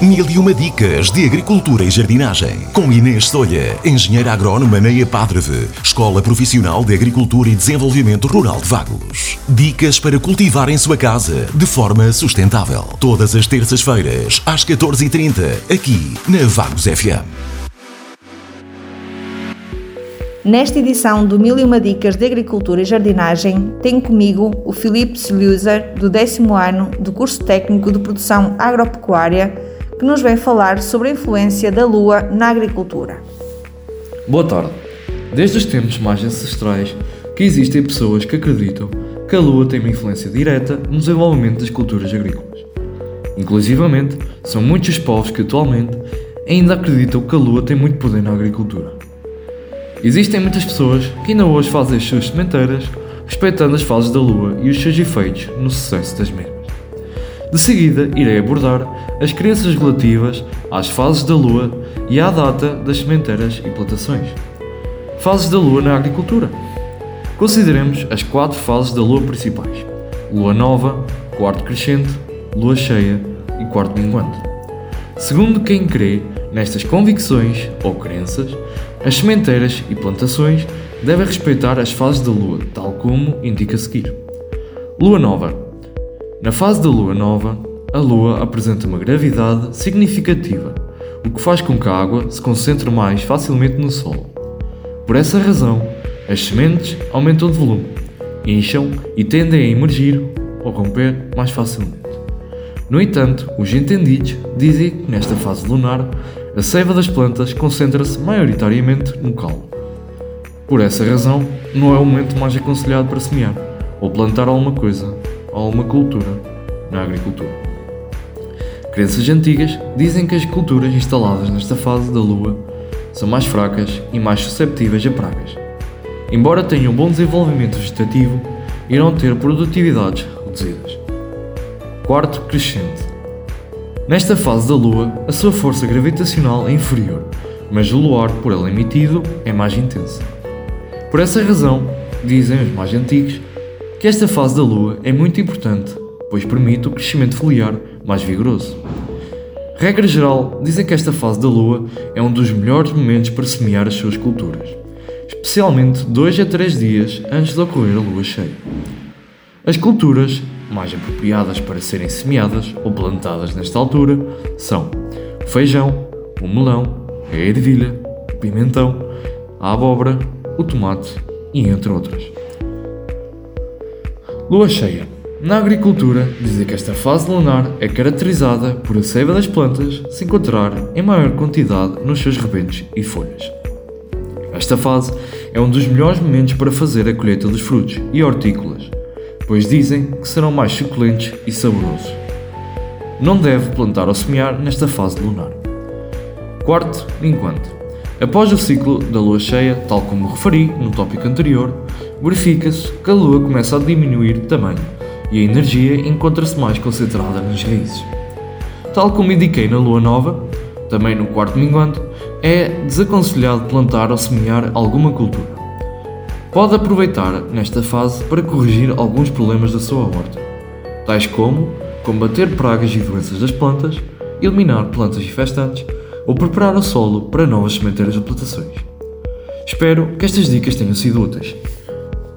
Mil e uma dicas de agricultura e jardinagem. Com Inês Solha, engenheira agrónoma na EPADREVE, Escola Profissional de Agricultura e Desenvolvimento Rural de Vagos. Dicas para cultivar em sua casa de forma sustentável. Todas as terças-feiras, às 14h30, aqui na Vagos FM. Nesta edição do Mil e Uma Dicas de Agricultura e Jardinagem, tenho comigo o Filipe Sluser, do décimo ano do curso técnico de produção agropecuária, que nos vem falar sobre a influência da Lua na agricultura. Boa tarde. Desde os tempos mais ancestrais que existem pessoas que acreditam que a Lua tem uma influência direta no desenvolvimento das culturas agrícolas. Inclusivamente, são muitos os povos que atualmente ainda acreditam que a Lua tem muito poder na agricultura. Existem muitas pessoas que ainda hoje fazem as suas sementeiras respeitando as fases da Lua e os seus efeitos no sucesso das mesmas. De seguida, irei abordar as crenças relativas às fases da Lua e à data das sementeiras e plantações. Fases da Lua na agricultura. Consideremos as quatro fases da Lua principais: Lua nova, quarto crescente, Lua cheia e quarto minguante. Segundo quem crê nestas convicções ou crenças, as sementeiras e plantações devem respeitar as fases da Lua, tal como indica a seguir. Lua nova. Na fase da Lua nova, a Lua apresenta uma gravidade significativa, o que faz com que a água se concentre mais facilmente no solo. Por essa razão, as sementes aumentam de volume, incham e tendem a emergir ou romper mais facilmente. No entanto, os entendidos dizem que nesta fase lunar a seiva das plantas concentra-se maioritariamente no calo. Por essa razão, não é o momento mais aconselhado para semear ou plantar alguma coisa, alguma cultura na agricultura. Crenças antigas dizem que as culturas instaladas nesta fase da lua são mais fracas e mais susceptíveis a pragas. Embora tenham um bom desenvolvimento vegetativo, irão ter produtividades reduzidas. Quarto crescente. Nesta fase da Lua, a sua força gravitacional é inferior, mas o luar por ela emitido é mais intenso. Por essa razão, dizem os mais antigos, que esta fase da Lua é muito importante, pois permite o crescimento foliar mais vigoroso. Regra geral, dizem que esta fase da Lua é um dos melhores momentos para semear as suas culturas, especialmente 2 a 3 dias antes de ocorrer a Lua cheia. As culturas mais apropriadas para serem semeadas ou plantadas nesta altura são o feijão, o melão, a ervilha, o pimentão, a abóbora, o tomate e entre outras. Lua cheia. Na agricultura, dizem que esta fase lunar é caracterizada por a seiva das plantas se encontrar em maior quantidade nos seus rebentos e folhas. Esta fase é um dos melhores momentos para fazer a colheita dos frutos e hortícolas, pois dizem que serão mais suculentos e saborosos. Não deve plantar ou semear nesta fase lunar. Quarto, enquanto. Após o ciclo da lua cheia, tal como referi no tópico anterior, verifica-se que a lua começa a diminuir de tamanho e a energia encontra-se mais concentrada nas raízes. Tal como indiquei na lua nova, também no quarto minguante, é desaconselhado plantar ou semear alguma cultura. Pode aproveitar nesta fase para corrigir alguns problemas da sua horta, tais como combater pragas e doenças das plantas, eliminar plantas infestantes ou preparar o solo para novas sementeiras ou plantações. Espero que estas dicas tenham sido úteis.